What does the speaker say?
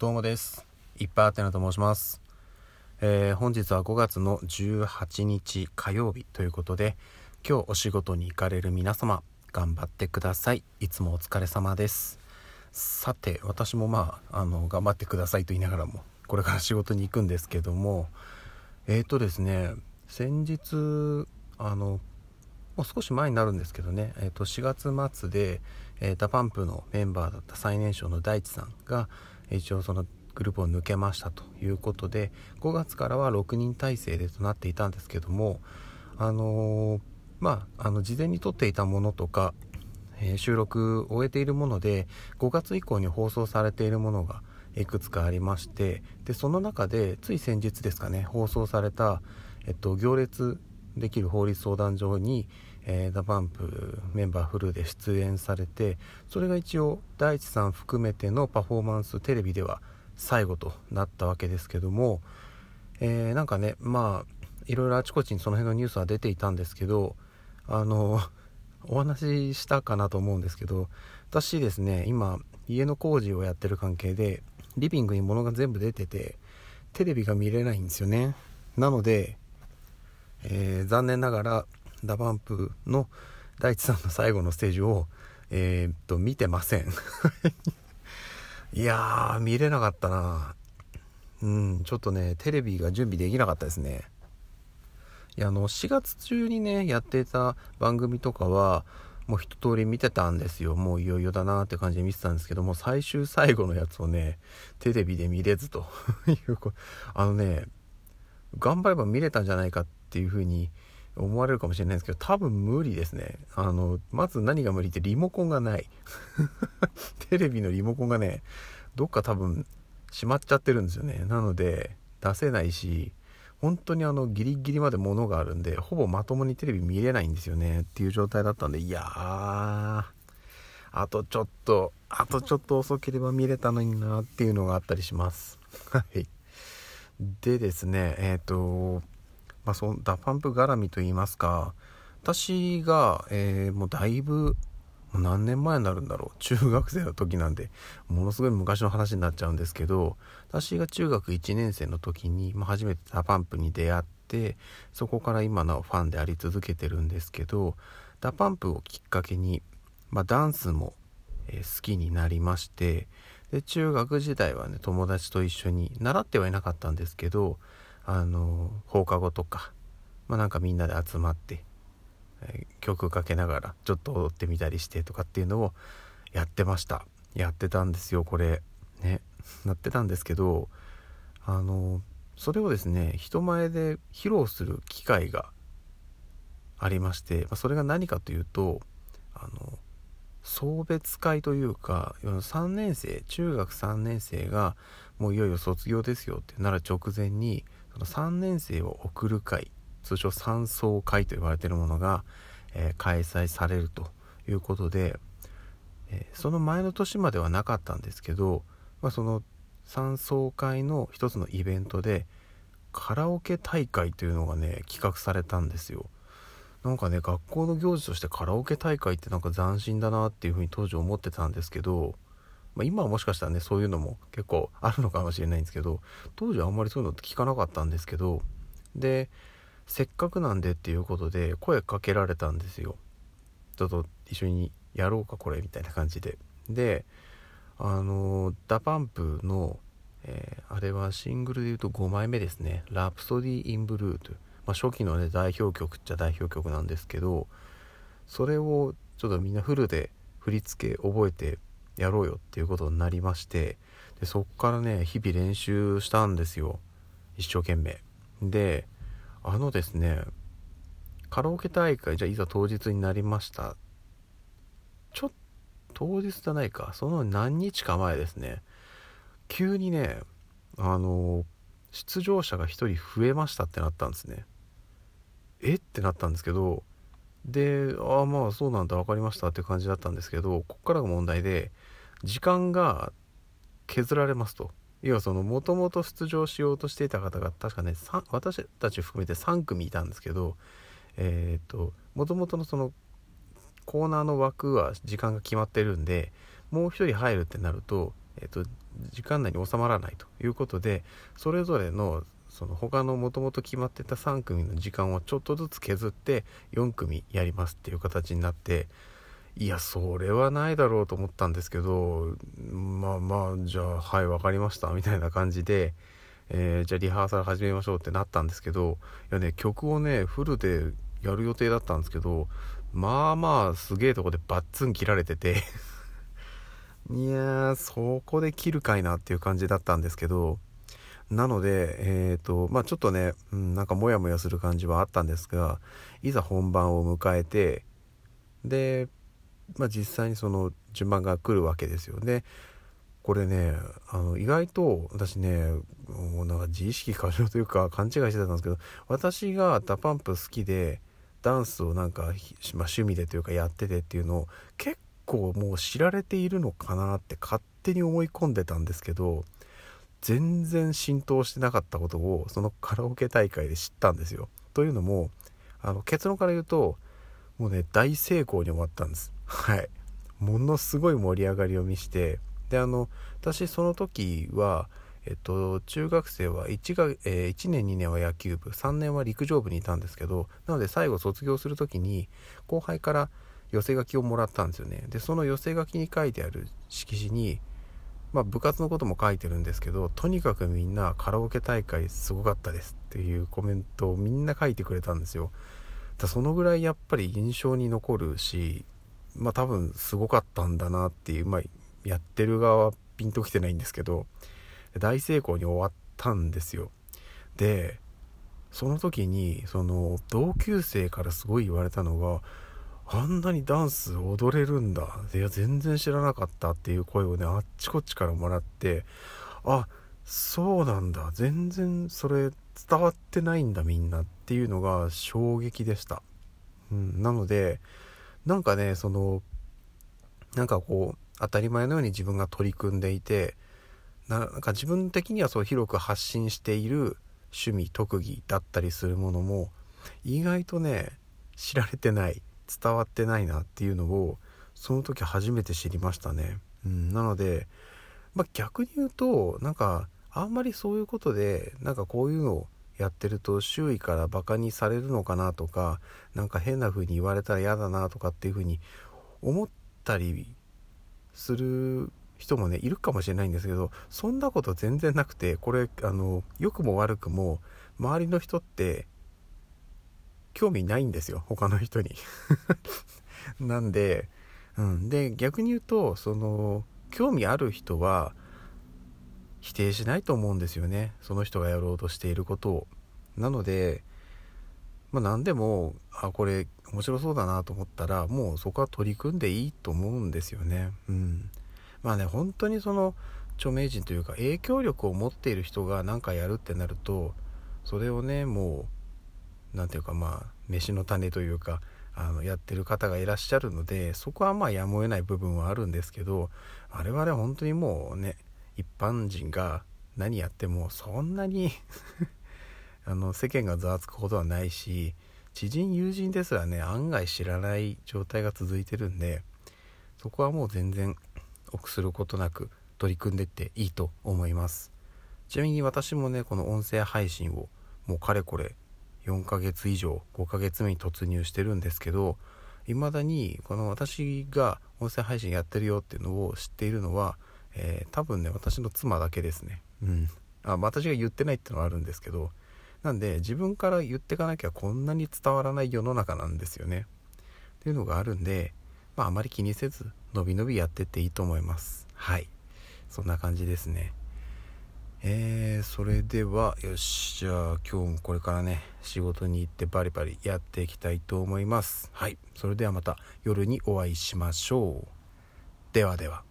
どうもです。いっぱいあてなと申します、えー本日は5月の18日火曜日ということで今日お仕事に行かれる皆様頑張ってください。いつもお疲れ様です。さて私もまああの頑張ってくださいと言いながらもこれから仕事に行くんですけどもえーとですね先日あのもう少し前になるんですけどね、えー、と4月末で、えー、 DA PUMP のメンバーだった最年少の大地さんが一応そのグループを抜けましたということで5月からは6人体制でとなっていたんですけどもあのーまああの事前に撮っていたものとか、えー収録を終えているもので5月以降に放送されているものがいくつかありましてでその中でつい先日ですかね放送された、えっと、行列できる法律相談所に、えー DA PUMP メンバーフルで出演されてそれが一応大地さん含めてのパフォーマンステレビでは最後となったわけですけども、えーなんかねまあいろいろあちこちにその辺のニュースは出ていたんですけどあのお話ししたかなと思うんですけど私ですね今家の工事をやってる関係でリビングに物が全部出ててテレビが見れないんですよね。なので、えー残念ながらダバンプの大地さんの最後のステージをえーっと見てません。いやー見れなかったな。うんちょっとねテレビが準備できなかったですね。いやあの4月中にねやってた番組とかはもう一通り見てたんですよ。もういよいよだなって感じで見てたんですけども最終最後のやつをねテレビで見れずというあのね頑張れば見れたんじゃないかってっていう風に思われるかもしれないんですけど多分無理ですね。あのまず何が無理ってリモコンがない。テレビのリモコンがねどっか多分閉まっちゃってるんですよね。なので出せないし本当にあのギリギリまで物があるんでほぼまともにテレビ見れないんですよね。っていう状態だったんでいやーあとちょっとあとちょっと遅ければ見れたのになっていうのがあったりします。はい。でですねえっ、とまあその DA PUMP 絡みと言いますか私が、えーもうだいぶ何年前になるんだろう。中学生の時なんでものすごい昔の話になっちゃうんですけど私が中学1年生の時に、まあ、初めて DA PUMP に出会ってそこから今のファンであり続けてるんですけどDA PUMP をきっかけに、まあ、ダンスも、えー好きになりましてで中学時代はね友達と一緒に習ってはいなかったんですけどあの放課後とか、まあ、なんかみんなで集まってえー曲かけながらちょっと踊ってみたりしてとかっていうのをやってました。やってたんですよこれ。ね。なってたんですけどあのそれをですね人前で披露する機会がありまして、まあそれが何かというとあの送別会というか3年生中学3年生がもういよいよ卒業ですよってなる直前にその3年生を送る会通称三送会と言われているものが、えー開催されるということで、えーその前の年まではなかったんですけど、まあ、その三送会の一つのイベントでカラオケ大会というのがね企画されたんですよ。なんかね学校の行事としてカラオケ大会ってなんか斬新だなっていうふうに当時思ってたんですけど、まあ、今はもしかしたらねそういうのも結構あるのかもしれないんですけど当時はあんまりそういうのって聞かなかったんですけどでせっかくなんでっていうことで声かけられたんですよ。ちょっと一緒にやろうかこれみたいな感じで。であの DA PUMP の、えーあれはシングルで言うと5枚目ですね「ラプソディ・イン・ブルー」という、まあ、初期のね代表曲っちゃ代表曲なんですけどそれをちょっとみんなフルで振り付け覚えてやろうよっていうことになりましてでそっからね日々練習したんですよ。一生懸命。であのですねカラオケ大会じゃあいざ当日になりました。ちょっと当日じゃないか。その何日か前ですね。急にねあの出場者が1人増えましたってなったんですね。え？ってなったんですけどでああまあそうなんだ分かりましたって感じだったんですけどこっからが問題で時間が削られますと。要はそのもともと出場しようとしていた方が確かね私たち含めて3組いたんですけどえっ、ともともとのそのコーナーの枠は時間が決まってるんでもう一人入るってなると、えーと、時間内に収まらないということでそれぞれのその他のもともと決まってた3組の時間をちょっとずつ削って4組やりますっていう形になっていやそれはないだろうと思ったんですけどまあまあじゃあはい分かりましたみたいな感じで、えー、じゃあリハーサル始めましょうってなったんですけどいやね曲をねフルでやる予定だったんですけどまあまあすげえとこでバッツン切られてて いやーそこで切るかいなっていう感じだったんですけどなのでえっ、ー、とまあちょっとね、うん、なんかモヤモヤする感じはあったんですがいざ本番を迎えてでまあ実際にその順番が来るわけですよねこれねあの意外と私ねもうなんか自意識過剰というか勘違いしてたんですけど私が DA PUMP 好きでダンスをなんか、まあ、趣味でというかやっててっていうのを結構もう知られているのかなって勝手に思い込んでたんですけど全然浸透してなかったことをそのカラオケ大会で知ったんですよ。というのもあの結論から言うともうね大成功に終わったんです。はい。ものすごい盛り上がりを見してであの私その時はえっと、中学生は 1, が、えー、1年2年は野球部3年は陸上部にいたんですけどなので最後卒業する時に後輩から寄せ書きをもらったんですよねでその寄せ書きに書いてある色紙に、まあ、部活のことも書いてるんですけどとにかくみんなカラオケ大会すごかったですっていうコメントをみんな書いてくれたんですよだそのぐらいやっぱり印象に残るしまあ多分すごかったんだなっていうまあやってる側はピンときてないんですけど大成功に終わったんですよ。でその時にその同級生からすごい言われたのがあんなにダンス踊れるんだ。いや全然知らなかったっていう声をねあっちこっちからもらってあそうなんだ。全然それ伝わってないんだみんなっていうのが衝撃でした、うん、なのでなんかねそのなんかこう当たり前のように自分が取り組んでいてなんか自分的にはそう広く発信している趣味特技だったりするものも意外とね知られてない伝わってないなっていうのをその時初めて知りましたね。うん、なので、まあ、逆に言うとなんかあんまりそういうことでなんかこういうのをやってると周囲からバカにされるのかなとかなんか変な風に言われたら嫌だなとかっていう風に思ったりする人もねいるかもしれないんですけどそんなこと全然なくてこれあの良くも悪くも周りの人って興味ないんですよ他の人に。なんで、うん、で逆に言うとその興味ある人は否定しないと思うんですよね。その人がやろうとしていることを。なのでまあ何でもあこれ面白そうだなと思ったらもうそこは取り組んでいいと思うんですよね。うん。まあね本当にその著名人というか影響力を持っている人が何かやるってなるとそれをねもう何て言うかまあ飯の種というかあのやってる方がいらっしゃるのでそこはまあやむを得ない部分はあるんですけど我々本当にもうね一般人が何やってもそんなに あの世間がざわつくことはないし知人友人ですらね案外知らない状態が続いてるんでそこはもう全然臆することなく取り組んでっていいと思います。ちなみに私もねこの音声配信をもうかれこれ4ヶ月以上5ヶ月目に突入してるんですけど未だにこの私が音声配信やってるよっていうのを知っているのは、えー、多分ね私の妻だけですね。うん。あ私が言ってないってのはあるんですけどなんで自分から言ってかなきゃこんなに伝わらない世の中なんですよね。っていうのがあるんでまああまり気にせずのびのびやってっていいと思います。はい。そんな感じですね。えー、それではよし。じゃあ今日もこれからね仕事に行ってバリバリやっていきたいと思います。はい。それではまた夜にお会いしましょう。ではでは